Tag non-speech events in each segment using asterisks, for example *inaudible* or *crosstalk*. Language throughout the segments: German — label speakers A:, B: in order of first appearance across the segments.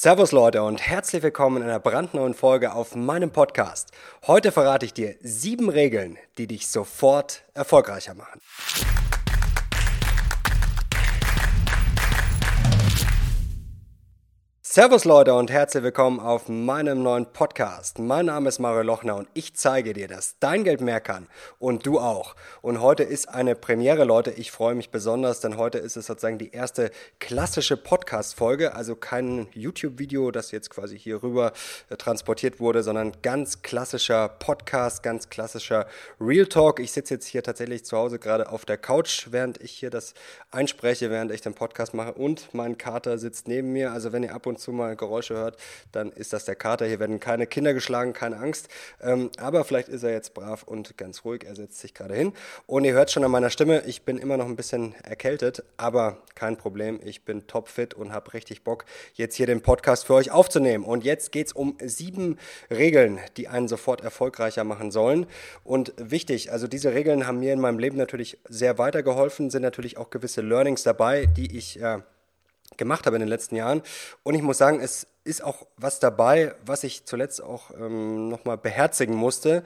A: Servus Leute und herzlich willkommen in einer brandneuen Folge auf meinem Podcast. Heute verrate ich dir sieben Regeln, die dich sofort erfolgreicher machen. Servus Leute und herzlich willkommen auf meinem neuen Podcast. Mein Name ist Mario Lochner und ich zeige dir, dass dein Geld mehr kann und du auch. Und heute ist eine Premiere, Leute. Ich freue mich besonders, denn heute ist es sozusagen die erste klassische Podcast-Folge, also kein YouTube-Video, das jetzt quasi hier rüber äh, transportiert wurde, sondern ganz klassischer Podcast, ganz klassischer Real Talk. Ich sitze jetzt hier tatsächlich zu Hause gerade auf der Couch, während ich hier das einspreche, während ich den Podcast mache und mein Kater sitzt neben mir. Also wenn ihr ab und zu mal Geräusche hört, dann ist das der Kater. Hier werden keine Kinder geschlagen, keine Angst. Ähm, aber vielleicht ist er jetzt brav und ganz ruhig. Er setzt sich gerade hin. Und ihr hört schon an meiner Stimme, ich bin immer noch ein bisschen erkältet, aber kein Problem. Ich bin topfit und habe richtig Bock, jetzt hier den Podcast für euch aufzunehmen. Und jetzt geht es um sieben Regeln, die einen sofort erfolgreicher machen sollen. Und wichtig, also diese Regeln haben mir in meinem Leben natürlich sehr weitergeholfen, sind natürlich auch gewisse Learnings dabei, die ich äh, gemacht habe in den letzten Jahren. Und ich muss sagen, es ist auch was dabei, was ich zuletzt auch ähm, nochmal beherzigen musste.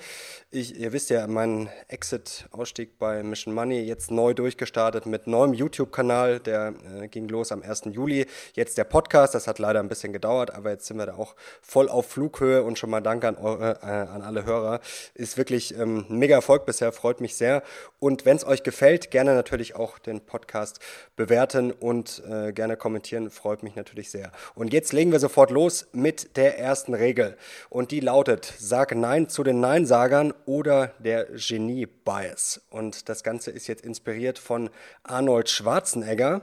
A: Ich, ihr wisst ja, mein Exit-Ausstieg bei Mission Money jetzt neu durchgestartet mit neuem YouTube-Kanal. Der äh, ging los am 1. Juli. Jetzt der Podcast, das hat leider ein bisschen gedauert, aber jetzt sind wir da auch voll auf Flughöhe und schon mal Danke an, eure, äh, an alle Hörer. Ist wirklich ähm, mega Erfolg bisher, freut mich sehr. Und wenn es euch gefällt, gerne natürlich auch den Podcast bewerten und äh, gerne kommentieren, freut mich natürlich sehr. Und jetzt legen wir sofort los mit der ersten Regel. Und die lautet, sag Nein zu den Neinsagern oder der Genie-Bias. Und das Ganze ist jetzt inspiriert von Arnold Schwarzenegger.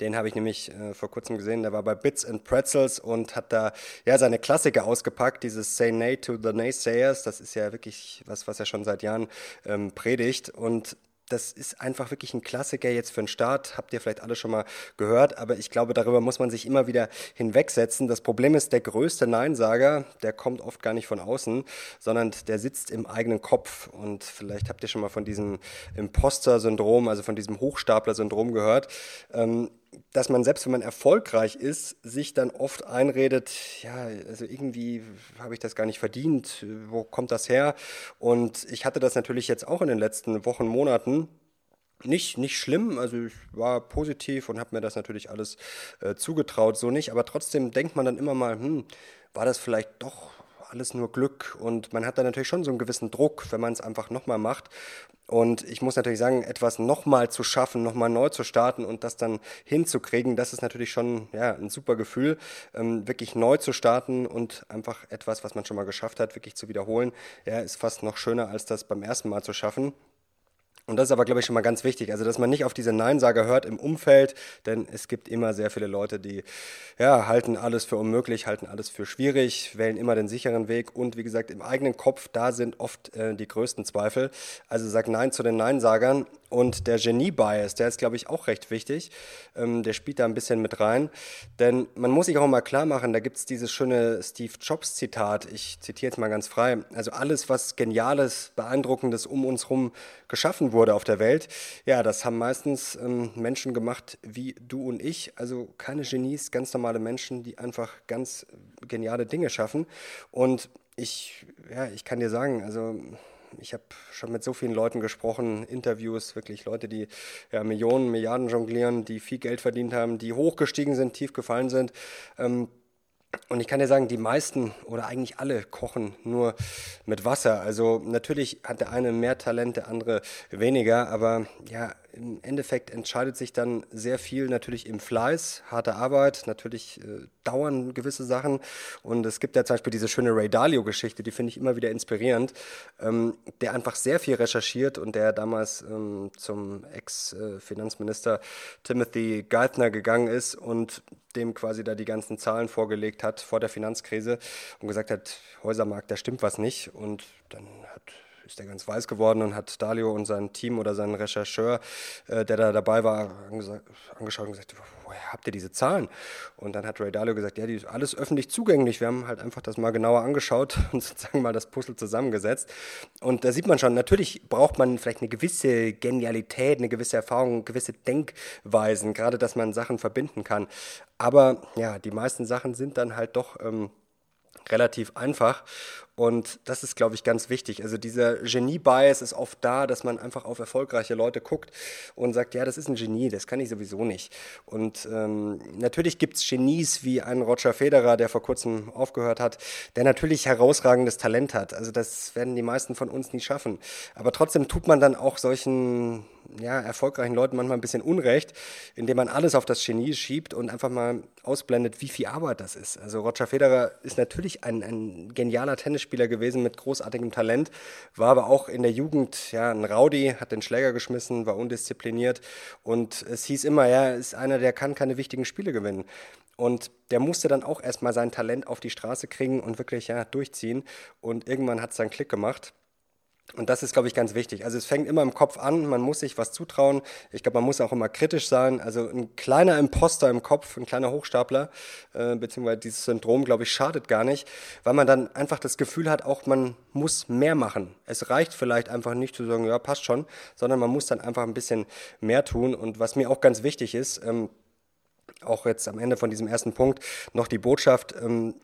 A: Den habe ich nämlich äh, vor kurzem gesehen, der war bei Bits and Pretzels und hat da ja seine Klassiker ausgepackt, dieses Say Nay to the Naysayers, das ist ja wirklich was, was er schon seit Jahren ähm, predigt und das ist einfach wirklich ein Klassiker jetzt für den Start. Habt ihr vielleicht alle schon mal gehört, aber ich glaube, darüber muss man sich immer wieder hinwegsetzen. Das Problem ist, der größte Neinsager, der kommt oft gar nicht von außen, sondern der sitzt im eigenen Kopf. Und vielleicht habt ihr schon mal von diesem Imposter-Syndrom, also von diesem Hochstapler-Syndrom gehört. Ähm, dass man selbst wenn man erfolgreich ist, sich dann oft einredet, ja, also irgendwie habe ich das gar nicht verdient, wo kommt das her? Und ich hatte das natürlich jetzt auch in den letzten Wochen, Monaten. Nicht, nicht schlimm, also ich war positiv und habe mir das natürlich alles äh, zugetraut, so nicht, aber trotzdem denkt man dann immer mal, hm, war das vielleicht doch alles nur Glück und man hat dann natürlich schon so einen gewissen Druck, wenn man es einfach nochmal macht. Und ich muss natürlich sagen, etwas nochmal zu schaffen, nochmal neu zu starten und das dann hinzukriegen, das ist natürlich schon ja, ein super Gefühl, ähm, wirklich neu zu starten und einfach etwas, was man schon mal geschafft hat, wirklich zu wiederholen, ja, ist fast noch schöner, als das beim ersten Mal zu schaffen. Und das ist aber, glaube ich, schon mal ganz wichtig. Also, dass man nicht auf diese Neinsager hört im Umfeld, denn es gibt immer sehr viele Leute, die ja, halten alles für unmöglich, halten alles für schwierig, wählen immer den sicheren Weg. Und wie gesagt, im eigenen Kopf, da sind oft äh, die größten Zweifel. Also sag Nein zu den Neinsagern. Und der Genie-Bias, der ist, glaube ich, auch recht wichtig. Ähm, der spielt da ein bisschen mit rein. Denn man muss sich auch mal klar machen, da gibt es dieses schöne Steve Jobs-Zitat. Ich zitiere jetzt mal ganz frei. Also alles, was Geniales, Beeindruckendes um uns herum geschaffen wurde, auf der Welt. Ja, das haben meistens ähm, Menschen gemacht wie du und ich, also keine Genies, ganz normale Menschen, die einfach ganz geniale Dinge schaffen. Und ich, ja, ich kann dir sagen, also ich habe schon mit so vielen Leuten gesprochen, Interviews, wirklich Leute, die ja, Millionen, Milliarden jonglieren, die viel Geld verdient haben, die hochgestiegen sind, tief gefallen sind. Ähm, und ich kann dir sagen, die meisten oder eigentlich alle kochen nur mit Wasser. Also natürlich hat der eine mehr Talent, der andere weniger, aber ja, im Endeffekt entscheidet sich dann sehr viel natürlich im Fleiß, harte Arbeit, natürlich äh, dauern gewisse Sachen. Und es gibt ja zum Beispiel diese schöne Ray Dalio-Geschichte, die finde ich immer wieder inspirierend, ähm, der einfach sehr viel recherchiert und der damals ähm, zum Ex-Finanzminister Timothy Geithner gegangen ist und dem quasi da die ganzen Zahlen vorgelegt hat vor der Finanzkrise und gesagt hat, Häusermarkt, da stimmt was nicht. Und dann hat ist er ganz weiß geworden und hat Dalio und sein Team oder seinen Rechercheur, äh, der da dabei war, angeschaut und gesagt, woher habt ihr diese Zahlen? Und dann hat Ray Dalio gesagt, ja, die ist alles öffentlich zugänglich. Wir haben halt einfach das mal genauer angeschaut *laughs* und sozusagen mal das Puzzle zusammengesetzt. Und da sieht man schon, natürlich braucht man vielleicht eine gewisse Genialität, eine gewisse Erfahrung, gewisse Denkweisen, gerade dass man Sachen verbinden kann. Aber ja, die meisten Sachen sind dann halt doch ähm, relativ einfach. Und das ist, glaube ich, ganz wichtig. Also dieser Genie-Bias ist oft da, dass man einfach auf erfolgreiche Leute guckt und sagt, ja, das ist ein Genie, das kann ich sowieso nicht. Und ähm, natürlich gibt es Genies wie einen Roger Federer, der vor kurzem aufgehört hat, der natürlich herausragendes Talent hat. Also das werden die meisten von uns nie schaffen. Aber trotzdem tut man dann auch solchen ja, erfolgreichen Leuten manchmal ein bisschen Unrecht, indem man alles auf das Genie schiebt und einfach mal ausblendet, wie viel Arbeit das ist. Also Roger Federer ist natürlich ein, ein genialer Tennisspieler, gewesen mit großartigem Talent, war aber auch in der Jugend ja, ein Rowdy, hat den Schläger geschmissen, war undiszipliniert und es hieß immer, ja, ist einer, der kann keine wichtigen Spiele gewinnen. Und der musste dann auch erstmal sein Talent auf die Straße kriegen und wirklich ja, durchziehen. Und irgendwann hat es dann Klick gemacht. Und das ist, glaube ich, ganz wichtig. Also es fängt immer im Kopf an, man muss sich was zutrauen. Ich glaube, man muss auch immer kritisch sein. Also ein kleiner Imposter im Kopf, ein kleiner Hochstapler, äh, beziehungsweise dieses Syndrom, glaube ich, schadet gar nicht, weil man dann einfach das Gefühl hat, auch man muss mehr machen. Es reicht vielleicht einfach nicht zu sagen, ja, passt schon, sondern man muss dann einfach ein bisschen mehr tun. Und was mir auch ganz wichtig ist, ähm, auch jetzt am Ende von diesem ersten Punkt, noch die Botschaft, ähm,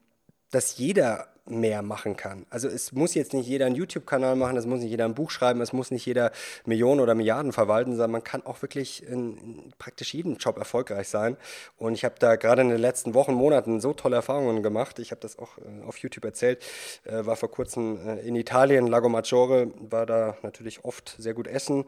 A: dass jeder mehr machen kann. Also es muss jetzt nicht jeder einen YouTube-Kanal machen, es muss nicht jeder ein Buch schreiben, es muss nicht jeder Millionen oder Milliarden verwalten, sondern man kann auch wirklich in, in praktisch jedem Job erfolgreich sein. Und ich habe da gerade in den letzten Wochen, Monaten so tolle Erfahrungen gemacht. Ich habe das auch äh, auf YouTube erzählt, äh, war vor kurzem äh, in Italien, Lago Maggiore, war da natürlich oft sehr gut essen.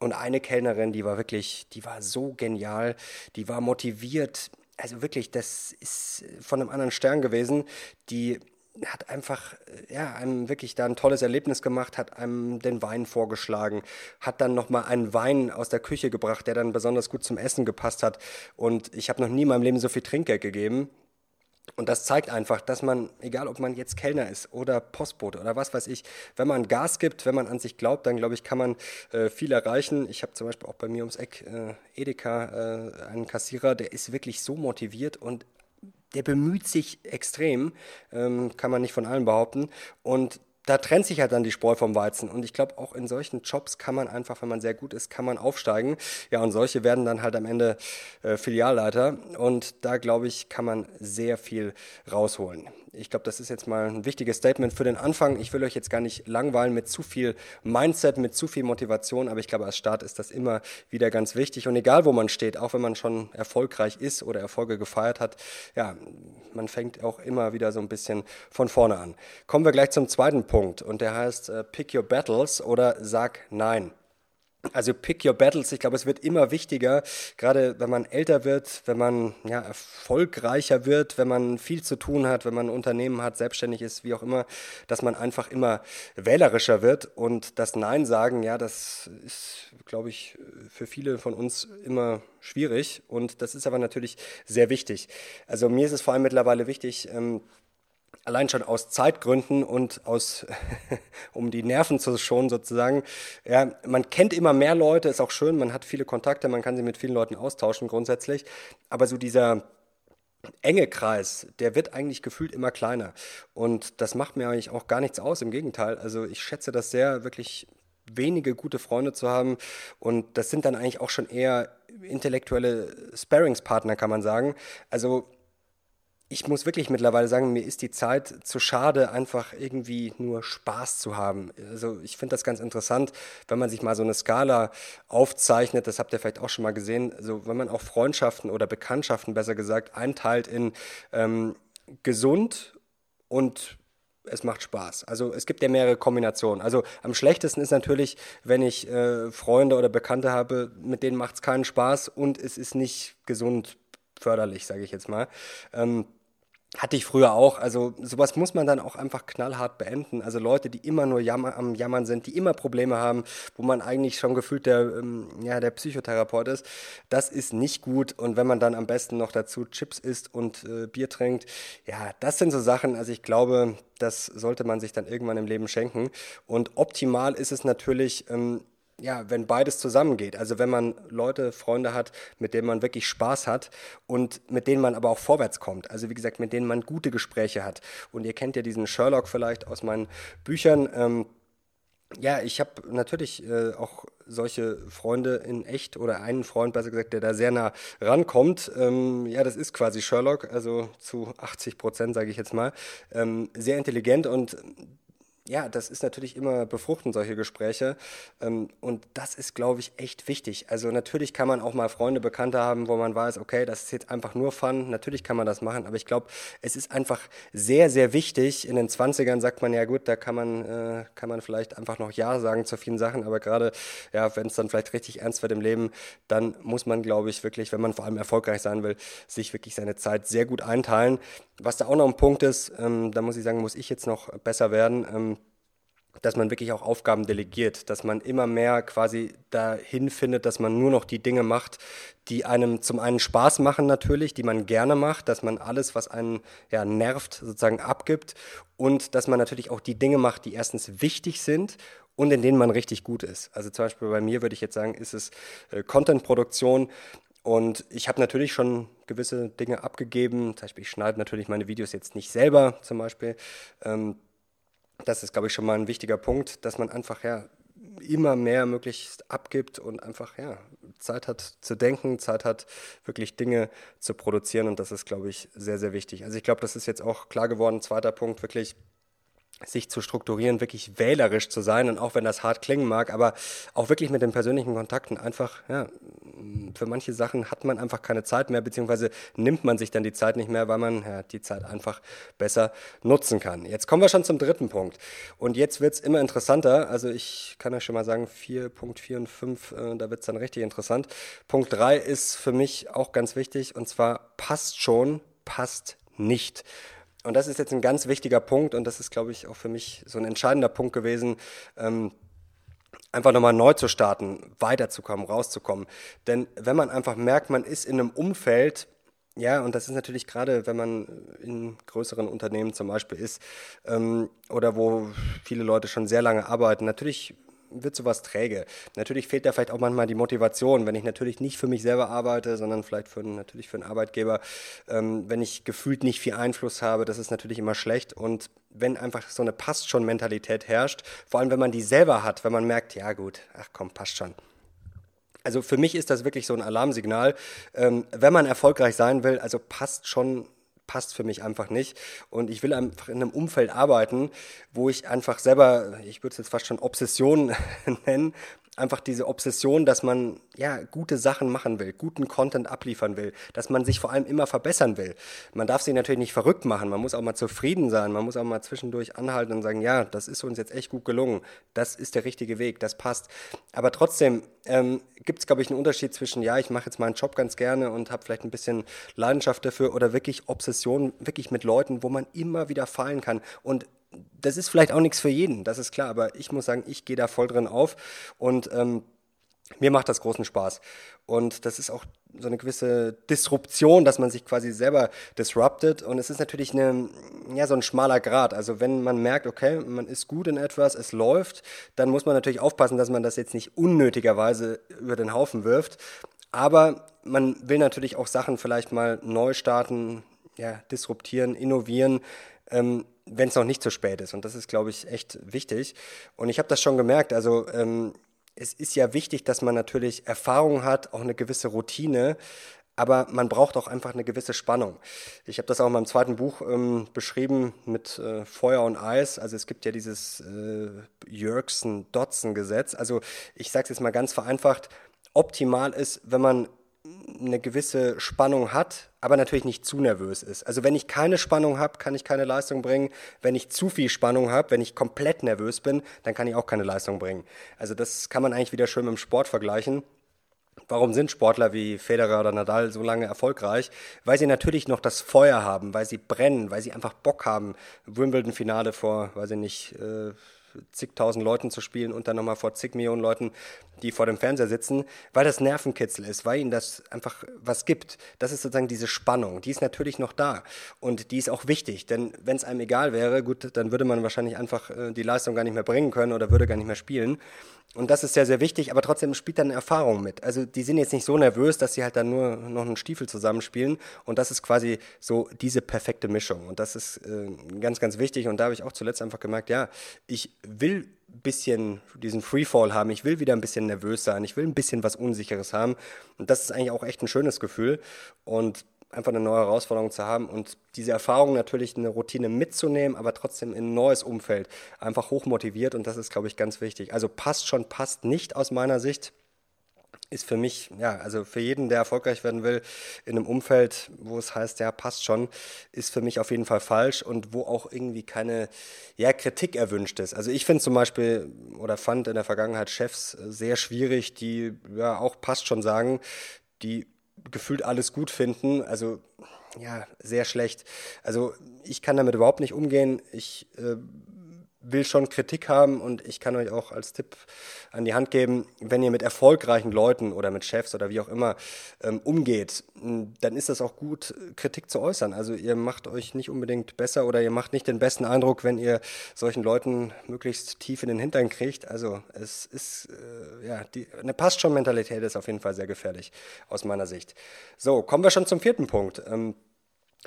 A: Und eine Kellnerin, die war wirklich, die war so genial, die war motiviert, also wirklich, das ist von einem anderen Stern gewesen. Die hat einfach, äh, ja, einem wirklich da ein tolles Erlebnis gemacht, hat einem den Wein vorgeschlagen, hat dann nochmal einen Wein aus der Küche gebracht, der dann besonders gut zum Essen gepasst hat. Und ich habe noch nie in meinem Leben so viel Trinkgeld gegeben. Und das zeigt einfach, dass man, egal ob man jetzt Kellner ist oder Postbote oder was weiß ich, wenn man Gas gibt, wenn man an sich glaubt, dann glaube ich, kann man äh, viel erreichen. Ich habe zum Beispiel auch bei mir ums Eck äh, Edeka äh, einen Kassierer, der ist wirklich so motiviert und der bemüht sich extrem, ähm, kann man nicht von allen behaupten. Und da trennt sich halt dann die Spreu vom Weizen. Und ich glaube, auch in solchen Jobs kann man einfach, wenn man sehr gut ist, kann man aufsteigen. Ja, und solche werden dann halt am Ende äh, Filialleiter. Und da, glaube ich, kann man sehr viel rausholen ich glaube, das ist jetzt mal ein wichtiges Statement für den Anfang. Ich will euch jetzt gar nicht langweilen mit zu viel Mindset, mit zu viel Motivation, aber ich glaube, als Start ist das immer wieder ganz wichtig. Und egal, wo man steht, auch wenn man schon erfolgreich ist oder Erfolge gefeiert hat, ja, man fängt auch immer wieder so ein bisschen von vorne an. Kommen wir gleich zum zweiten Punkt und der heißt äh, Pick Your Battles oder Sag Nein. Also pick your battles. Ich glaube, es wird immer wichtiger, gerade wenn man älter wird, wenn man ja, erfolgreicher wird, wenn man viel zu tun hat, wenn man ein Unternehmen hat, selbstständig ist, wie auch immer, dass man einfach immer wählerischer wird. Und das Nein sagen, ja, das ist, glaube ich, für viele von uns immer schwierig. Und das ist aber natürlich sehr wichtig. Also mir ist es vor allem mittlerweile wichtig, ähm, allein schon aus Zeitgründen und aus, *laughs* um die Nerven zu schonen sozusagen. Ja, man kennt immer mehr Leute, ist auch schön, man hat viele Kontakte, man kann sie mit vielen Leuten austauschen grundsätzlich. Aber so dieser enge Kreis, der wird eigentlich gefühlt immer kleiner. Und das macht mir eigentlich auch gar nichts aus, im Gegenteil. Also ich schätze das sehr, wirklich wenige gute Freunde zu haben. Und das sind dann eigentlich auch schon eher intellektuelle Sparringspartner, kann man sagen. Also ich muss wirklich mittlerweile sagen, mir ist die Zeit zu schade, einfach irgendwie nur Spaß zu haben. Also ich finde das ganz interessant, wenn man sich mal so eine Skala aufzeichnet, das habt ihr vielleicht auch schon mal gesehen, also wenn man auch Freundschaften oder Bekanntschaften besser gesagt einteilt in ähm, gesund und es macht Spaß. Also es gibt ja mehrere Kombinationen. Also am schlechtesten ist natürlich, wenn ich äh, Freunde oder Bekannte habe, mit denen macht es keinen Spaß und es ist nicht gesund förderlich, sage ich jetzt mal. Ähm, hatte ich früher auch. Also sowas muss man dann auch einfach knallhart beenden. Also Leute, die immer nur jammer, am Jammern sind, die immer Probleme haben, wo man eigentlich schon gefühlt der, ähm, ja, der Psychotherapeut ist, das ist nicht gut. Und wenn man dann am besten noch dazu Chips isst und äh, Bier trinkt, ja, das sind so Sachen. Also ich glaube, das sollte man sich dann irgendwann im Leben schenken. Und optimal ist es natürlich, ähm, ja, wenn beides zusammengeht. Also wenn man Leute, Freunde hat, mit denen man wirklich Spaß hat und mit denen man aber auch vorwärts kommt. Also wie gesagt, mit denen man gute Gespräche hat. Und ihr kennt ja diesen Sherlock vielleicht aus meinen Büchern. Ähm, ja, ich habe natürlich äh, auch solche Freunde in echt oder einen Freund, besser gesagt, der da sehr nah rankommt. Ähm, ja, das ist quasi Sherlock, also zu 80 Prozent, sage ich jetzt mal. Ähm, sehr intelligent und ja, das ist natürlich immer befruchten, solche Gespräche. Ähm, und das ist, glaube ich, echt wichtig. Also natürlich kann man auch mal Freunde, Bekannte haben, wo man weiß, okay, das ist jetzt einfach nur Fun. Natürlich kann man das machen, aber ich glaube, es ist einfach sehr, sehr wichtig. In den 20ern sagt man ja gut, da kann man, äh, kann man vielleicht einfach noch Ja sagen zu vielen Sachen, aber gerade, ja, wenn es dann vielleicht richtig ernst wird im Leben, dann muss man, glaube ich, wirklich, wenn man vor allem erfolgreich sein will, sich wirklich seine Zeit sehr gut einteilen. Was da auch noch ein Punkt ist, ähm, da muss ich sagen, muss ich jetzt noch besser werden. Ähm, dass man wirklich auch Aufgaben delegiert, dass man immer mehr quasi dahin findet, dass man nur noch die Dinge macht, die einem zum einen Spaß machen natürlich, die man gerne macht, dass man alles, was einen ja, nervt, sozusagen abgibt und dass man natürlich auch die Dinge macht, die erstens wichtig sind und in denen man richtig gut ist. Also zum Beispiel bei mir würde ich jetzt sagen, ist es äh, Content-Produktion, und ich habe natürlich schon gewisse Dinge abgegeben. Zum Beispiel, ich schneide natürlich meine Videos jetzt nicht selber zum Beispiel. Ähm, das ist, glaube ich, schon mal ein wichtiger Punkt, dass man einfach ja immer mehr möglichst abgibt und einfach ja Zeit hat zu denken, Zeit hat wirklich Dinge zu produzieren und das ist, glaube ich, sehr, sehr wichtig. Also ich glaube, das ist jetzt auch klar geworden. Zweiter Punkt, wirklich sich zu strukturieren, wirklich wählerisch zu sein und auch wenn das hart klingen mag, aber auch wirklich mit den persönlichen Kontakten einfach, ja, für manche Sachen hat man einfach keine Zeit mehr, beziehungsweise nimmt man sich dann die Zeit nicht mehr, weil man ja, die Zeit einfach besser nutzen kann. Jetzt kommen wir schon zum dritten Punkt und jetzt wird es immer interessanter, also ich kann euch schon mal sagen, 4.4 und 5, äh, da wird es dann richtig interessant. Punkt 3 ist für mich auch ganz wichtig und zwar passt schon, passt nicht. Und das ist jetzt ein ganz wichtiger Punkt und das ist, glaube ich, auch für mich so ein entscheidender Punkt gewesen, ähm, einfach nochmal neu zu starten, weiterzukommen, rauszukommen. Denn wenn man einfach merkt, man ist in einem Umfeld, ja, und das ist natürlich gerade, wenn man in größeren Unternehmen zum Beispiel ist ähm, oder wo viele Leute schon sehr lange arbeiten, natürlich wird sowas träge. Natürlich fehlt da vielleicht auch manchmal die Motivation, wenn ich natürlich nicht für mich selber arbeite, sondern vielleicht für, natürlich für einen Arbeitgeber, ähm, wenn ich gefühlt nicht viel Einfluss habe, das ist natürlich immer schlecht und wenn einfach so eine passt schon Mentalität herrscht, vor allem wenn man die selber hat, wenn man merkt, ja gut, ach komm, passt schon. Also für mich ist das wirklich so ein Alarmsignal. Ähm, wenn man erfolgreich sein will, also passt schon passt für mich einfach nicht. Und ich will einfach in einem Umfeld arbeiten, wo ich einfach selber, ich würde es jetzt fast schon Obsession *laughs* nennen, einfach diese Obsession, dass man ja gute Sachen machen will, guten Content abliefern will, dass man sich vor allem immer verbessern will. Man darf sich natürlich nicht verrückt machen, man muss auch mal zufrieden sein, man muss auch mal zwischendurch anhalten und sagen, ja, das ist uns jetzt echt gut gelungen, das ist der richtige Weg, das passt. Aber trotzdem ähm, gibt es, glaube ich, einen Unterschied zwischen, ja, ich mache jetzt meinen Job ganz gerne und habe vielleicht ein bisschen Leidenschaft dafür oder wirklich Obsession, wirklich mit Leuten, wo man immer wieder fallen kann. Und das ist vielleicht auch nichts für jeden, das ist klar, aber ich muss sagen, ich gehe da voll drin auf und ähm, mir macht das großen Spaß. Und das ist auch so eine gewisse Disruption, dass man sich quasi selber disruptet. Und es ist natürlich eine, ja, so ein schmaler Grad. Also wenn man merkt, okay, man ist gut in etwas, es läuft, dann muss man natürlich aufpassen, dass man das jetzt nicht unnötigerweise über den Haufen wirft. Aber man will natürlich auch Sachen vielleicht mal neu starten, ja, disruptieren, innovieren. Ähm, wenn es noch nicht zu spät ist. Und das ist, glaube ich, echt wichtig. Und ich habe das schon gemerkt. Also ähm, es ist ja wichtig, dass man natürlich Erfahrung hat, auch eine gewisse Routine. Aber man braucht auch einfach eine gewisse Spannung. Ich habe das auch in meinem zweiten Buch ähm, beschrieben mit äh, Feuer und Eis. Also es gibt ja dieses äh, Jörgsen-Dotzen-Gesetz. Also ich sage es jetzt mal ganz vereinfacht. Optimal ist, wenn man eine gewisse Spannung hat, aber natürlich nicht zu nervös ist. Also wenn ich keine Spannung habe, kann ich keine Leistung bringen. Wenn ich zu viel Spannung habe, wenn ich komplett nervös bin, dann kann ich auch keine Leistung bringen. Also das kann man eigentlich wieder schön mit dem Sport vergleichen. Warum sind Sportler wie Federer oder Nadal so lange erfolgreich? Weil sie natürlich noch das Feuer haben, weil sie brennen, weil sie einfach Bock haben. Wimbledon-Finale vor, weiß ich nicht, äh, zigtausend Leuten zu spielen und dann nochmal vor zig Millionen Leuten, die vor dem Fernseher sitzen, weil das Nervenkitzel ist, weil ihnen das einfach was gibt. Das ist sozusagen diese Spannung. Die ist natürlich noch da und die ist auch wichtig, denn wenn es einem egal wäre, gut, dann würde man wahrscheinlich einfach äh, die Leistung gar nicht mehr bringen können oder würde gar nicht mehr spielen. Und das ist sehr, sehr wichtig, aber trotzdem spielt dann Erfahrung mit. Also die sind jetzt nicht so nervös, dass sie halt dann nur noch einen Stiefel zusammenspielen. Und das ist quasi so diese perfekte Mischung. Und das ist äh, ganz, ganz wichtig. Und da habe ich auch zuletzt einfach gemerkt, ja, ich will ein bisschen diesen Freefall haben, ich will wieder ein bisschen nervös sein, ich will ein bisschen was Unsicheres haben. Und das ist eigentlich auch echt ein schönes Gefühl. Und einfach eine neue Herausforderung zu haben und diese Erfahrung natürlich eine Routine mitzunehmen, aber trotzdem in ein neues Umfeld einfach hochmotiviert und das ist, glaube ich, ganz wichtig. Also passt schon, passt nicht aus meiner Sicht ist für mich, ja, also für jeden, der erfolgreich werden will, in einem Umfeld, wo es heißt, ja, passt schon, ist für mich auf jeden Fall falsch und wo auch irgendwie keine, ja, Kritik erwünscht ist. Also ich finde zum Beispiel oder fand in der Vergangenheit Chefs sehr schwierig, die ja auch passt schon sagen, die gefühlt alles gut finden. Also ja, sehr schlecht. Also ich kann damit überhaupt nicht umgehen. Ich äh, will schon Kritik haben und ich kann euch auch als Tipp an die Hand geben, wenn ihr mit erfolgreichen Leuten oder mit Chefs oder wie auch immer ähm, umgeht, dann ist das auch gut, Kritik zu äußern. Also ihr macht euch nicht unbedingt besser oder ihr macht nicht den besten Eindruck, wenn ihr solchen Leuten möglichst tief in den Hintern kriegt. Also es ist, äh, ja, die, eine passt schon Mentalität ist auf jeden Fall sehr gefährlich aus meiner Sicht. So, kommen wir schon zum vierten Punkt. Ähm,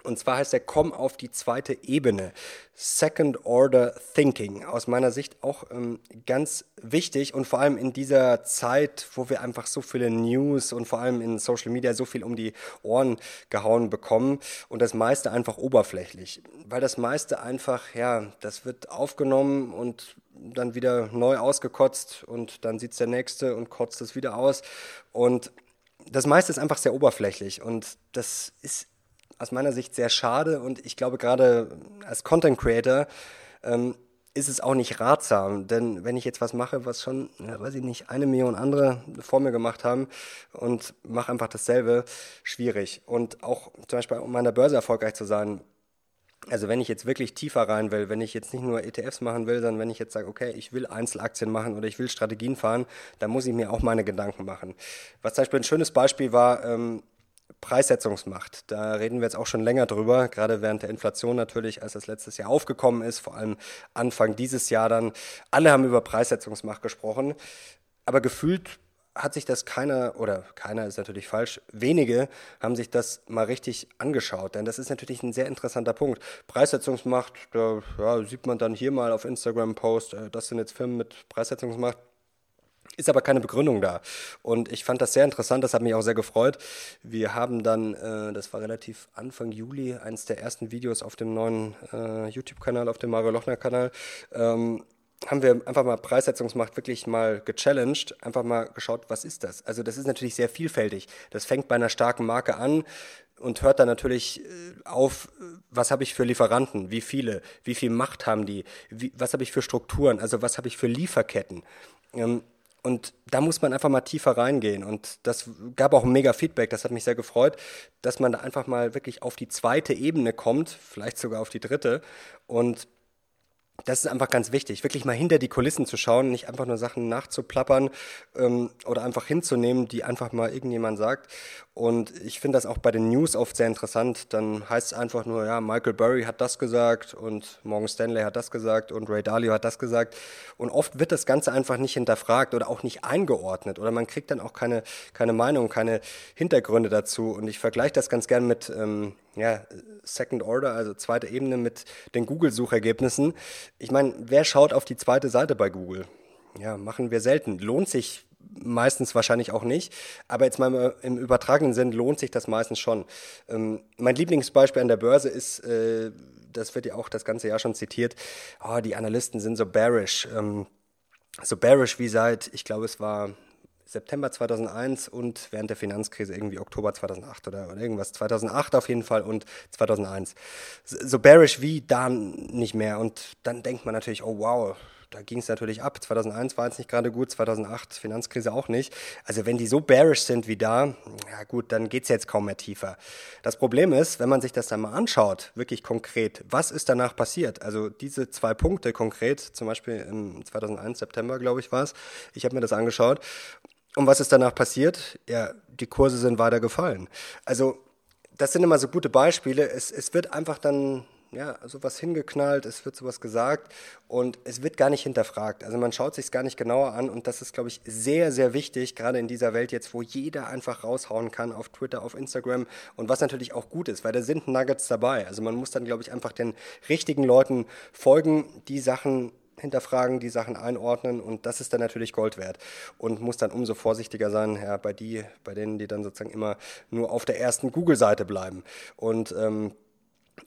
A: und zwar heißt er Komm auf die zweite Ebene. Second Order Thinking. Aus meiner Sicht auch ähm, ganz wichtig und vor allem in dieser Zeit, wo wir einfach so viele News und vor allem in Social Media so viel um die Ohren gehauen bekommen und das meiste einfach oberflächlich. Weil das meiste einfach, ja, das wird aufgenommen und dann wieder neu ausgekotzt und dann sieht es der Nächste und kotzt es wieder aus. Und das meiste ist einfach sehr oberflächlich und das ist aus meiner Sicht sehr schade und ich glaube gerade als Content Creator ähm, ist es auch nicht ratsam, denn wenn ich jetzt was mache, was schon, ja, weiß ich nicht, eine Million andere vor mir gemacht haben und mache einfach dasselbe, schwierig. Und auch zum Beispiel, um an der Börse erfolgreich zu sein, also wenn ich jetzt wirklich tiefer rein will, wenn ich jetzt nicht nur ETFs machen will, sondern wenn ich jetzt sage, okay, ich will Einzelaktien machen oder ich will Strategien fahren, dann muss ich mir auch meine Gedanken machen. Was zum Beispiel ein schönes Beispiel war, ähm, Preissetzungsmacht. Da reden wir jetzt auch schon länger drüber, gerade während der Inflation natürlich, als das letztes Jahr aufgekommen ist, vor allem Anfang dieses Jahr dann. Alle haben über Preissetzungsmacht gesprochen, aber gefühlt hat sich das keiner, oder keiner ist natürlich falsch, wenige haben sich das mal richtig angeschaut, denn das ist natürlich ein sehr interessanter Punkt. Preissetzungsmacht, da ja, sieht man dann hier mal auf Instagram Post, äh, das sind jetzt Firmen mit Preissetzungsmacht ist aber keine Begründung da. Und ich fand das sehr interessant, das hat mich auch sehr gefreut. Wir haben dann, äh, das war relativ Anfang Juli, eines der ersten Videos auf dem neuen äh, YouTube-Kanal, auf dem Mario Lochner-Kanal, ähm, haben wir einfach mal Preissetzungsmacht wirklich mal gechallenged, einfach mal geschaut, was ist das? Also das ist natürlich sehr vielfältig. Das fängt bei einer starken Marke an und hört dann natürlich äh, auf, was habe ich für Lieferanten, wie viele, wie viel Macht haben die, wie, was habe ich für Strukturen, also was habe ich für Lieferketten. Ähm, und da muss man einfach mal tiefer reingehen. Und das gab auch ein mega Feedback. Das hat mich sehr gefreut, dass man da einfach mal wirklich auf die zweite Ebene kommt, vielleicht sogar auf die dritte. Und das ist einfach ganz wichtig, wirklich mal hinter die Kulissen zu schauen, nicht einfach nur Sachen nachzuplappern ähm, oder einfach hinzunehmen, die einfach mal irgendjemand sagt. Und ich finde das auch bei den News oft sehr interessant. Dann heißt es einfach nur, ja, Michael Burry hat das gesagt und Morgan Stanley hat das gesagt und Ray Dalio hat das gesagt. Und oft wird das Ganze einfach nicht hinterfragt oder auch nicht eingeordnet oder man kriegt dann auch keine, keine Meinung, keine Hintergründe dazu. Und ich vergleiche das ganz gern mit ähm, ja, Second Order, also zweite Ebene mit den Google-Suchergebnissen. Ich meine, wer schaut auf die zweite Seite bei Google? Ja, machen wir selten. Lohnt sich meistens wahrscheinlich auch nicht. Aber jetzt mal im übertragenen Sinn lohnt sich das meistens schon. Ähm, mein Lieblingsbeispiel an der Börse ist, äh, das wird ja auch das ganze Jahr schon zitiert, oh, die Analysten sind so bearish. Ähm, so bearish wie seit, ich glaube, es war September 2001 und während der Finanzkrise irgendwie Oktober 2008 oder, oder irgendwas. 2008 auf jeden Fall und 2001. So bearish wie da nicht mehr. Und dann denkt man natürlich, oh wow, da ging es natürlich ab. 2001 war es nicht gerade gut, 2008 Finanzkrise auch nicht. Also wenn die so bearish sind wie da, ja gut, dann geht es jetzt kaum mehr tiefer. Das Problem ist, wenn man sich das dann mal anschaut, wirklich konkret, was ist danach passiert? Also diese zwei Punkte konkret, zum Beispiel im 2001 September, glaube ich, war es. Ich habe mir das angeschaut. Und was ist danach passiert? Ja, die Kurse sind weiter gefallen. Also das sind immer so gute Beispiele. Es, es wird einfach dann ja, sowas hingeknallt, es wird sowas gesagt und es wird gar nicht hinterfragt. Also man schaut sich es gar nicht genauer an und das ist, glaube ich, sehr, sehr wichtig, gerade in dieser Welt jetzt, wo jeder einfach raushauen kann auf Twitter, auf Instagram und was natürlich auch gut ist, weil da sind Nuggets dabei. Also man muss dann, glaube ich, einfach den richtigen Leuten folgen, die Sachen hinterfragen, die Sachen einordnen und das ist dann natürlich Gold wert und muss dann umso vorsichtiger sein, ja, bei, die, bei denen, die dann sozusagen immer nur auf der ersten Google-Seite bleiben. Und ähm,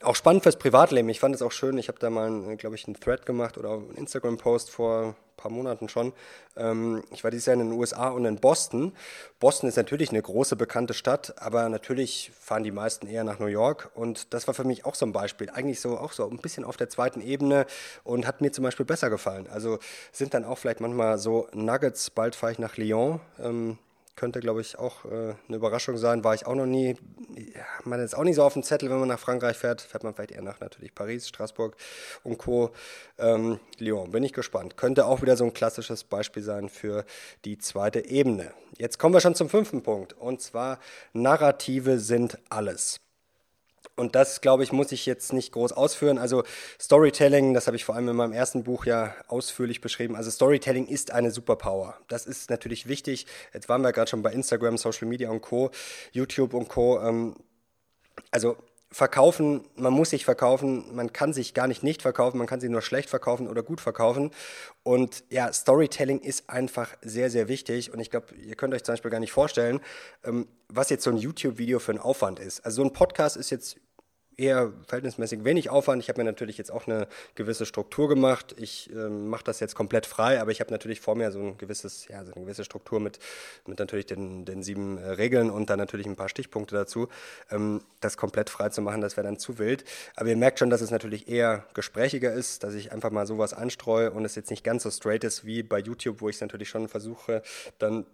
A: auch spannend fürs Privatleben. Ich fand es auch schön. Ich habe da mal, glaube ich, einen Thread gemacht oder einen Instagram-Post vor ein paar Monaten schon. Ähm, ich war dieses Jahr in den USA und in Boston. Boston ist natürlich eine große, bekannte Stadt, aber natürlich fahren die meisten eher nach New York. Und das war für mich auch so ein Beispiel. Eigentlich so auch so ein bisschen auf der zweiten Ebene und hat mir zum Beispiel besser gefallen. Also sind dann auch vielleicht manchmal so Nuggets. Bald fahre ich nach Lyon. Ähm, könnte, glaube ich, auch äh, eine Überraschung sein. War ich auch noch nie. Ja, man ist auch nicht so auf dem Zettel, wenn man nach Frankreich fährt. Fährt man vielleicht eher nach natürlich Paris, Straßburg und Co. Ähm, Lyon. Bin ich gespannt. Könnte auch wieder so ein klassisches Beispiel sein für die zweite Ebene. Jetzt kommen wir schon zum fünften Punkt. Und zwar Narrative sind alles. Und das, glaube ich, muss ich jetzt nicht groß ausführen. Also Storytelling, das habe ich vor allem in meinem ersten Buch ja ausführlich beschrieben. Also Storytelling ist eine Superpower. Das ist natürlich wichtig. Jetzt waren wir gerade schon bei Instagram, Social Media und Co., YouTube und Co. Ähm, also verkaufen, man muss sich verkaufen, man kann sich gar nicht nicht verkaufen, man kann sich nur schlecht verkaufen oder gut verkaufen. Und ja, Storytelling ist einfach sehr, sehr wichtig. Und ich glaube, ihr könnt euch zum Beispiel gar nicht vorstellen, ähm, was jetzt so ein YouTube-Video für ein Aufwand ist. Also so ein Podcast ist jetzt eher verhältnismäßig wenig Aufwand. Ich habe mir natürlich jetzt auch eine gewisse Struktur gemacht. Ich ähm, mache das jetzt komplett frei, aber ich habe natürlich vor mir so ein gewisses, ja, so eine gewisse Struktur mit, mit natürlich den, den sieben äh, Regeln und dann natürlich ein paar Stichpunkte dazu. Ähm, das komplett frei zu machen, das wäre dann zu wild. Aber ihr merkt schon, dass es natürlich eher gesprächiger ist, dass ich einfach mal sowas anstreue und es jetzt nicht ganz so straight ist wie bei YouTube, wo ich es natürlich schon versuche, dann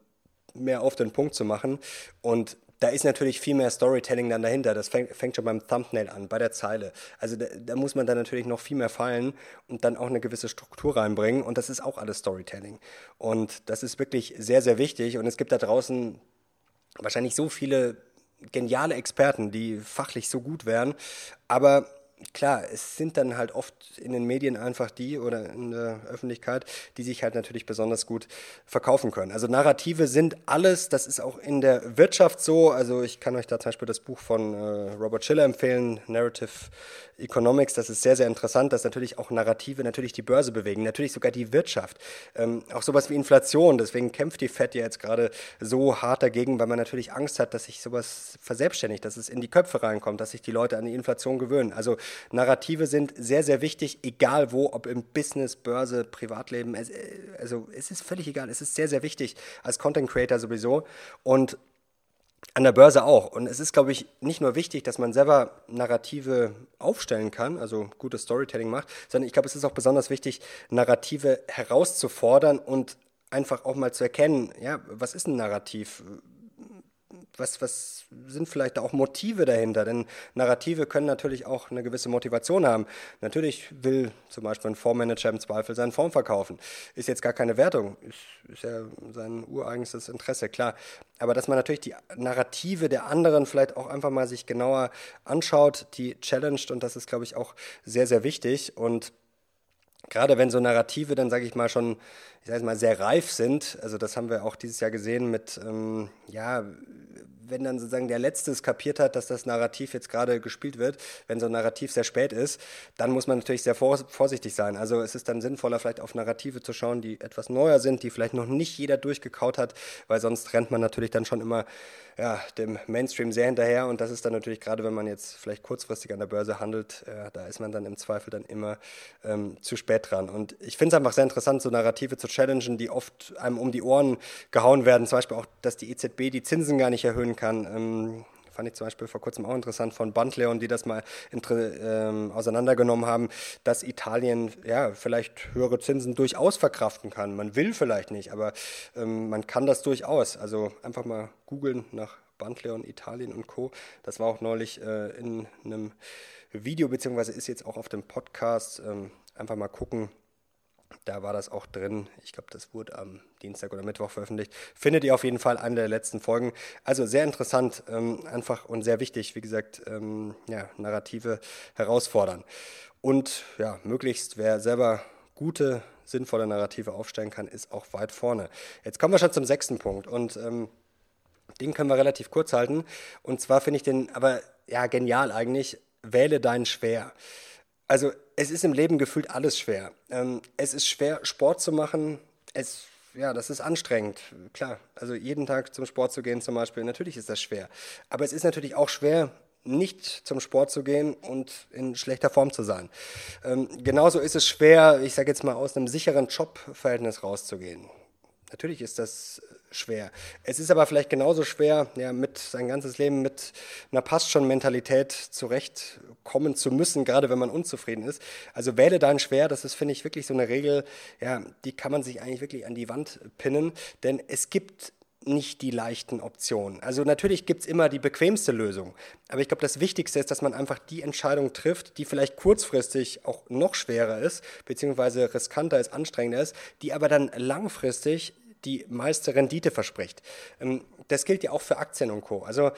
A: mehr auf den Punkt zu machen. Und da ist natürlich viel mehr Storytelling dann dahinter. Das fängt, fängt schon beim Thumbnail an, bei der Zeile. Also da, da, muss man dann natürlich noch viel mehr fallen und dann auch eine gewisse Struktur reinbringen. Und das ist auch alles Storytelling. Und das ist wirklich sehr, sehr wichtig. Und es gibt da draußen wahrscheinlich so viele geniale Experten, die fachlich so gut wären. Aber klar, es sind dann halt oft in den Medien einfach die oder in der Öffentlichkeit, die sich halt natürlich besonders gut verkaufen können. Also Narrative sind alles, das ist auch in der Wirtschaft so. Also ich kann euch da zum Beispiel das Buch von äh, Robert Schiller empfehlen, Narrative Economics, das ist sehr, sehr interessant, dass natürlich auch Narrative natürlich die Börse bewegen, natürlich sogar die Wirtschaft. Ähm, auch sowas wie Inflation, deswegen kämpft die FED ja jetzt gerade so hart dagegen, weil man natürlich Angst hat, dass sich sowas verselbstständigt, dass es in die Köpfe reinkommt, dass sich die Leute an die Inflation gewöhnen. Also Narrative sind sehr, sehr wichtig, egal wo, ob im Business, Börse, Privatleben. Also es ist völlig egal. Es ist sehr, sehr wichtig als Content Creator sowieso. Und an der Börse auch. Und es ist, glaube ich, nicht nur wichtig, dass man selber Narrative aufstellen kann, also gutes Storytelling macht, sondern ich glaube, es ist auch besonders wichtig, Narrative herauszufordern und einfach auch mal zu erkennen, ja, was ist ein Narrativ? Was, was sind vielleicht auch Motive dahinter? Denn Narrative können natürlich auch eine gewisse Motivation haben. Natürlich will zum Beispiel ein Fondsmanager im Zweifel seinen Fonds verkaufen. Ist jetzt gar keine Wertung, ist, ist ja sein ureigenstes Interesse, klar. Aber dass man natürlich die Narrative der anderen vielleicht auch einfach mal sich genauer anschaut, die challenged und das ist, glaube ich, auch sehr, sehr wichtig. Und gerade wenn so Narrative dann, sage ich mal, schon, ich sage mal, sehr reif sind, also das haben wir auch dieses Jahr gesehen mit, ähm, ja, wenn dann sozusagen der Letzte es kapiert hat, dass das Narrativ jetzt gerade gespielt wird, wenn so ein Narrativ sehr spät ist, dann muss man natürlich sehr vorsichtig sein. Also es ist dann sinnvoller, vielleicht auf Narrative zu schauen, die etwas neuer sind, die vielleicht noch nicht jeder durchgekaut hat, weil sonst rennt man natürlich dann schon immer ja, dem Mainstream sehr hinterher und das ist dann natürlich gerade, wenn man jetzt vielleicht kurzfristig an der Börse handelt, äh, da ist man dann im Zweifel dann immer ähm, zu spät dran. Und ich finde es einfach sehr interessant, so Narrative zu challengen, die oft einem um die Ohren gehauen werden. Zum Beispiel auch, dass die EZB die Zinsen gar nicht erhöhen kann. Ähm, fand ich zum Beispiel vor kurzem auch interessant von Bandleon, die das mal ähm, auseinandergenommen haben, dass Italien ja vielleicht höhere Zinsen durchaus verkraften kann. Man will vielleicht nicht, aber ähm, man kann das durchaus. Also einfach mal googeln nach Bandleon, Italien und Co. Das war auch neulich äh, in einem Video, beziehungsweise ist jetzt auch auf dem Podcast. Ähm, einfach mal gucken. Da war das auch drin. Ich glaube, das wurde am Dienstag oder Mittwoch veröffentlicht. Findet ihr auf jeden Fall eine der letzten Folgen. Also sehr interessant, ähm, einfach und sehr wichtig. Wie gesagt, ähm, ja, Narrative herausfordern. Und ja, möglichst, wer selber gute, sinnvolle Narrative aufstellen kann, ist auch weit vorne. Jetzt kommen wir schon zum sechsten Punkt. Und ähm, den können wir relativ kurz halten. Und zwar finde ich den aber ja genial eigentlich. Wähle deinen Schwer. Also es ist im Leben gefühlt alles schwer. Ähm, es ist schwer, Sport zu machen. Es, ja, das ist anstrengend. Klar, also jeden Tag zum Sport zu gehen zum Beispiel, natürlich ist das schwer. Aber es ist natürlich auch schwer, nicht zum Sport zu gehen und in schlechter Form zu sein. Ähm, genauso ist es schwer, ich sage jetzt mal, aus einem sicheren Jobverhältnis rauszugehen. Natürlich ist das schwer. Es ist aber vielleicht genauso schwer, ja, mit sein ganzes Leben mit einer passt schon Mentalität zurechtkommen zu müssen, gerade wenn man unzufrieden ist. Also wähle dein Schwer, das ist, finde ich, wirklich so eine Regel, ja, die kann man sich eigentlich wirklich an die Wand pinnen, denn es gibt nicht die leichten Optionen. Also natürlich gibt es immer die bequemste Lösung, aber ich glaube, das Wichtigste ist, dass man einfach die Entscheidung trifft, die vielleicht kurzfristig auch noch schwerer ist, beziehungsweise riskanter ist, anstrengender ist, die aber dann langfristig die meiste Rendite verspricht. Ähm, das gilt ja auch für Aktien und Co. Also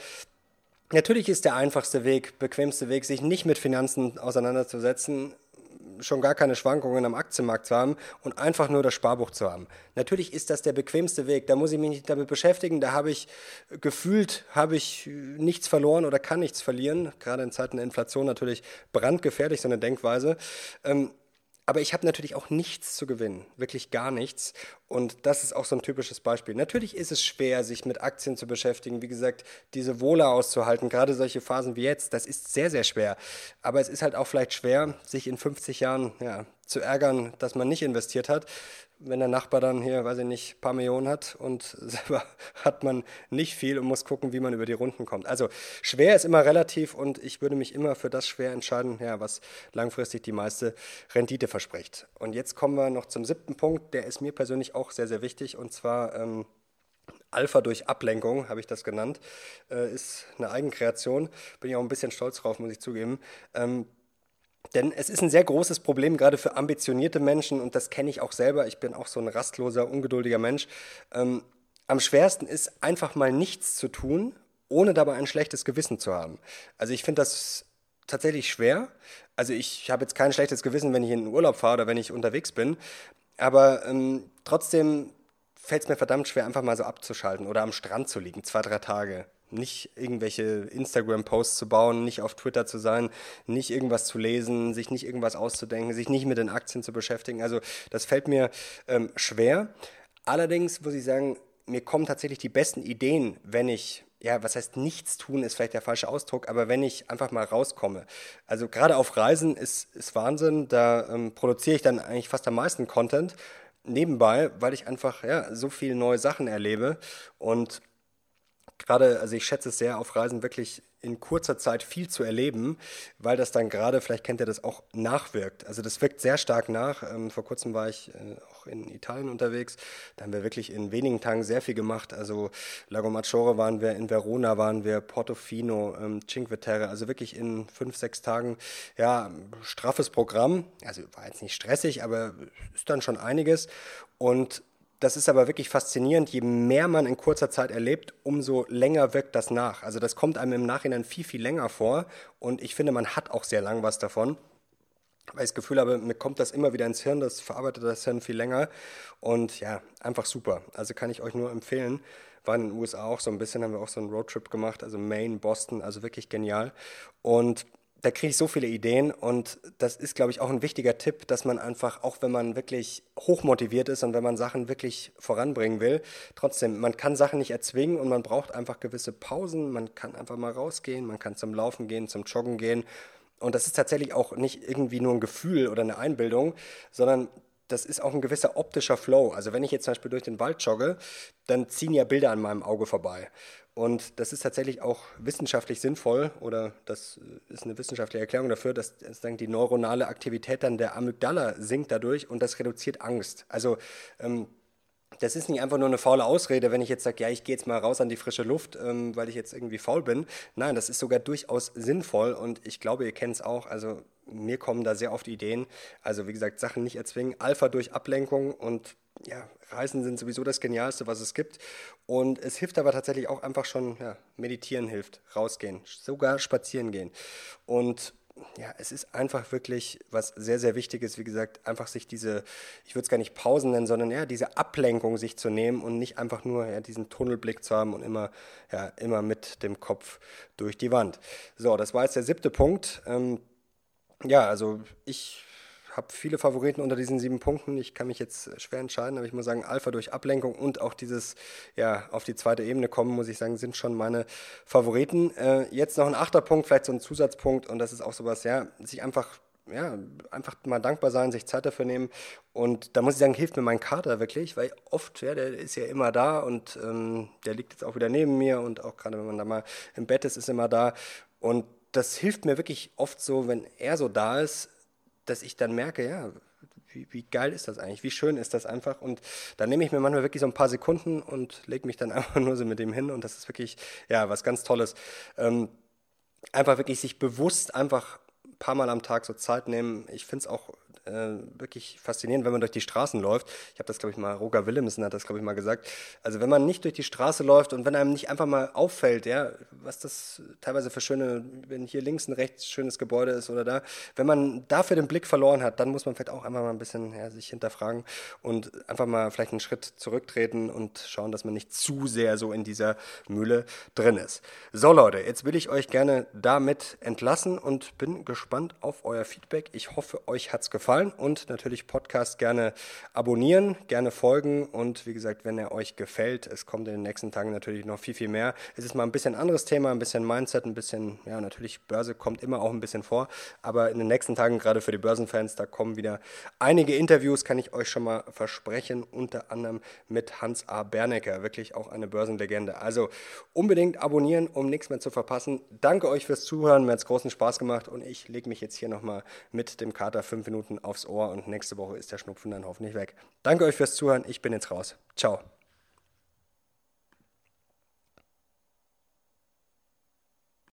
A: natürlich ist der einfachste Weg, bequemste Weg, sich nicht mit Finanzen auseinanderzusetzen, schon gar keine Schwankungen am Aktienmarkt zu haben und einfach nur das Sparbuch zu haben. Natürlich ist das der bequemste Weg. Da muss ich mich nicht damit beschäftigen. Da habe ich gefühlt, habe ich nichts verloren oder kann nichts verlieren. Gerade in Zeiten der Inflation natürlich brandgefährlich, so eine Denkweise. Aber ich habe natürlich auch nichts zu gewinnen, wirklich gar nichts. Und das ist auch so ein typisches Beispiel. Natürlich ist es schwer, sich mit Aktien zu beschäftigen. Wie gesagt, diese Wohle auszuhalten, gerade solche Phasen wie jetzt, das ist sehr, sehr schwer. Aber es ist halt auch vielleicht schwer, sich in 50 Jahren ja, zu ärgern, dass man nicht investiert hat wenn der Nachbar dann hier, weiß ich nicht, paar Millionen hat und *laughs* selber hat man nicht viel und muss gucken, wie man über die Runden kommt. Also schwer ist immer relativ und ich würde mich immer für das schwer entscheiden, ja, was langfristig die meiste Rendite verspricht. Und jetzt kommen wir noch zum siebten Punkt, der ist mir persönlich auch sehr, sehr wichtig und zwar ähm, Alpha durch Ablenkung, habe ich das genannt, äh, ist eine Eigenkreation. Bin ich auch ein bisschen stolz drauf, muss ich zugeben. Ähm, denn es ist ein sehr großes Problem, gerade für ambitionierte Menschen, und das kenne ich auch selber. Ich bin auch so ein rastloser, ungeduldiger Mensch. Ähm, am schwersten ist einfach mal nichts zu tun, ohne dabei ein schlechtes Gewissen zu haben. Also ich finde das tatsächlich schwer. Also ich habe jetzt kein schlechtes Gewissen, wenn ich in den Urlaub fahre oder wenn ich unterwegs bin. Aber ähm, trotzdem fällt es mir verdammt schwer, einfach mal so abzuschalten oder am Strand zu liegen, zwei, drei Tage nicht irgendwelche Instagram-Posts zu bauen, nicht auf Twitter zu sein, nicht irgendwas zu lesen, sich nicht irgendwas auszudenken, sich nicht mit den Aktien zu beschäftigen. Also das fällt mir ähm, schwer. Allerdings muss ich sagen, mir kommen tatsächlich die besten Ideen, wenn ich, ja, was heißt nichts tun, ist vielleicht der falsche Ausdruck, aber wenn ich einfach mal rauskomme. Also gerade auf Reisen ist, ist Wahnsinn, da ähm, produziere ich dann eigentlich fast am meisten Content nebenbei, weil ich einfach ja, so viele neue Sachen erlebe und gerade, also ich schätze es sehr, auf Reisen wirklich in kurzer Zeit viel zu erleben, weil das dann gerade, vielleicht kennt ihr das auch, nachwirkt. Also das wirkt sehr stark nach. Ähm, vor kurzem war ich äh, auch in Italien unterwegs. Da haben wir wirklich in wenigen Tagen sehr viel gemacht. Also Lago Maggiore waren wir, in Verona waren wir, Portofino, ähm, Cinque Terre. Also wirklich in fünf, sechs Tagen, ja, straffes Programm. Also war jetzt nicht stressig, aber ist dann schon einiges. Und das ist aber wirklich faszinierend. Je mehr man in kurzer Zeit erlebt, umso länger wirkt das nach. Also das kommt einem im Nachhinein viel, viel länger vor. Und ich finde, man hat auch sehr lang was davon. Weil ich das Gefühl habe, mir kommt das immer wieder ins Hirn, das verarbeitet das Hirn viel länger. Und ja, einfach super. Also kann ich euch nur empfehlen. War in den USA auch so ein bisschen, haben wir auch so einen Roadtrip gemacht, also Maine, Boston, also wirklich genial. Und da kriege ich so viele Ideen und das ist, glaube ich, auch ein wichtiger Tipp, dass man einfach, auch wenn man wirklich hochmotiviert ist und wenn man Sachen wirklich voranbringen will, trotzdem, man kann Sachen nicht erzwingen und man braucht einfach gewisse Pausen, man kann einfach mal rausgehen, man kann zum Laufen gehen, zum Joggen gehen. Und das ist tatsächlich auch nicht irgendwie nur ein Gefühl oder eine Einbildung, sondern das ist auch ein gewisser optischer Flow. Also wenn ich jetzt zum Beispiel durch den Wald jogge, dann ziehen ja Bilder an meinem Auge vorbei. Und das ist tatsächlich auch wissenschaftlich sinnvoll oder das ist eine wissenschaftliche Erklärung dafür, dass, dass die neuronale Aktivität dann der Amygdala sinkt dadurch und das reduziert Angst. Also ähm, das ist nicht einfach nur eine faule Ausrede, wenn ich jetzt sage, ja, ich gehe jetzt mal raus an die frische Luft, ähm, weil ich jetzt irgendwie faul bin. Nein, das ist sogar durchaus sinnvoll und ich glaube, ihr kennt es auch. Also mir kommen da sehr oft Ideen. Also wie gesagt, Sachen nicht erzwingen. Alpha durch Ablenkung und ja, Reisen sind sowieso das Genialste, was es gibt. Und es hilft aber tatsächlich auch einfach schon, ja, meditieren hilft, rausgehen, sogar spazieren gehen. Und ja, es ist einfach wirklich was sehr, sehr Wichtiges, wie gesagt, einfach sich diese, ich würde es gar nicht Pausen nennen, sondern ja, diese Ablenkung sich zu nehmen und nicht einfach nur ja, diesen Tunnelblick zu haben und immer, ja, immer mit dem Kopf durch die Wand. So, das war jetzt der siebte Punkt. Ähm, ja, also ich habe viele Favoriten unter diesen sieben Punkten. Ich kann mich jetzt schwer entscheiden, aber ich muss sagen, Alpha durch Ablenkung und auch dieses, ja, auf die zweite Ebene kommen, muss ich sagen, sind schon meine Favoriten. Äh, jetzt noch ein achter Punkt, vielleicht so ein Zusatzpunkt und das ist auch sowas, ja, sich einfach ja, einfach mal dankbar sein, sich Zeit dafür nehmen. Und da muss ich sagen, hilft mir mein Kater wirklich, weil oft, ja, der ist ja immer da und ähm, der liegt jetzt auch wieder neben mir und auch gerade wenn man da mal im Bett ist, ist immer da. Und das hilft mir wirklich oft so, wenn er so da ist, dass ich dann merke, ja, wie, wie, geil ist das eigentlich, wie schön ist das einfach. Und dann nehme ich mir manchmal wirklich so ein paar Sekunden und lege mich dann *laughs* einfach nur so mit dem hin. Und das ist wirklich, ja, was ganz Tolles. Ähm, einfach wirklich sich bewusst einfach ein paar Mal am Tag so Zeit nehmen. Ich finde es auch äh, wirklich faszinierend, wenn man durch die Straßen läuft. Ich habe das, glaube ich, mal, Roger Willemsen hat das, glaube ich, mal gesagt. Also wenn man nicht durch die Straße läuft und wenn einem nicht einfach mal auffällt, ja, was das teilweise für schöne, wenn hier links ein rechts schönes Gebäude ist oder da, wenn man dafür den Blick verloren hat, dann muss man vielleicht auch einfach mal ein bisschen ja, sich hinterfragen und einfach mal vielleicht einen Schritt zurücktreten und schauen, dass man nicht zu sehr so in dieser Mühle drin ist. So Leute, jetzt will ich euch gerne damit entlassen und bin gespannt auf euer Feedback. Ich hoffe, euch hat es gefallen gefallen und natürlich Podcast gerne abonnieren, gerne folgen und wie gesagt, wenn er euch gefällt, es kommt in den nächsten Tagen natürlich noch viel, viel mehr. Es ist mal ein bisschen anderes Thema, ein bisschen Mindset, ein bisschen, ja, natürlich Börse kommt immer auch ein bisschen vor, aber in den nächsten Tagen, gerade für die Börsenfans, da kommen wieder einige Interviews, kann ich euch schon mal versprechen, unter anderem mit Hans A. Bernecker, wirklich auch eine Börsenlegende. Also unbedingt abonnieren, um nichts mehr zu verpassen. Danke euch fürs Zuhören, mir hat es großen Spaß gemacht und ich lege mich jetzt hier nochmal mit dem Kater fünf Minuten aufs Ohr und nächste Woche ist der Schnupfen dann hoffentlich weg. Danke euch fürs Zuhören. Ich bin jetzt raus. Ciao.